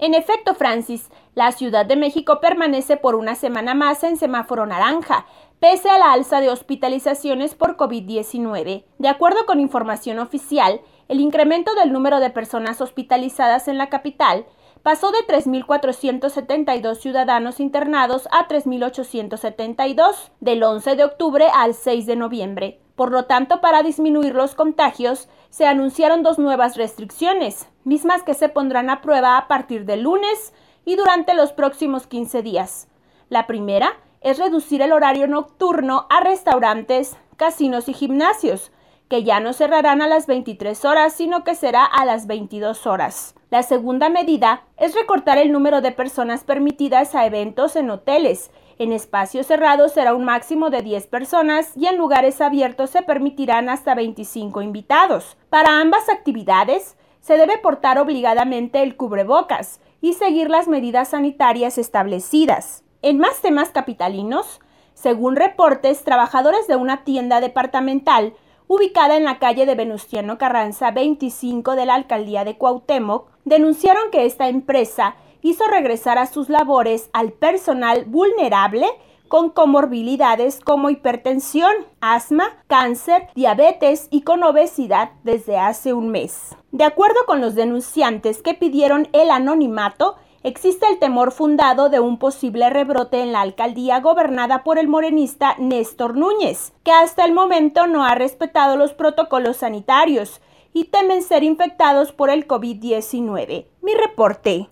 En efecto, Francis, la Ciudad de México permanece por una semana más en semáforo naranja, pese a la alza de hospitalizaciones por COVID-19. De acuerdo con información oficial, el incremento del número de personas hospitalizadas en la capital pasó de 3.472 ciudadanos internados a 3.872 del 11 de octubre al 6 de noviembre. Por lo tanto, para disminuir los contagios, se anunciaron dos nuevas restricciones, mismas que se pondrán a prueba a partir del lunes y durante los próximos 15 días. La primera es reducir el horario nocturno a restaurantes, casinos y gimnasios, que ya no cerrarán a las 23 horas, sino que será a las 22 horas. La segunda medida es recortar el número de personas permitidas a eventos en hoteles. En espacios cerrados será un máximo de 10 personas y en lugares abiertos se permitirán hasta 25 invitados. Para ambas actividades se debe portar obligadamente el cubrebocas y seguir las medidas sanitarias establecidas. En más temas capitalinos, según reportes, trabajadores de una tienda departamental ubicada en la calle de Venustiano Carranza 25 de la alcaldía de Cuauhtémoc, denunciaron que esta empresa hizo regresar a sus labores al personal vulnerable con comorbilidades como hipertensión, asma, cáncer, diabetes y con obesidad desde hace un mes. De acuerdo con los denunciantes que pidieron el anonimato, existe el temor fundado de un posible rebrote en la alcaldía gobernada por el morenista Néstor Núñez, que hasta el momento no ha respetado los protocolos sanitarios y temen ser infectados por el COVID-19. Mi reporte.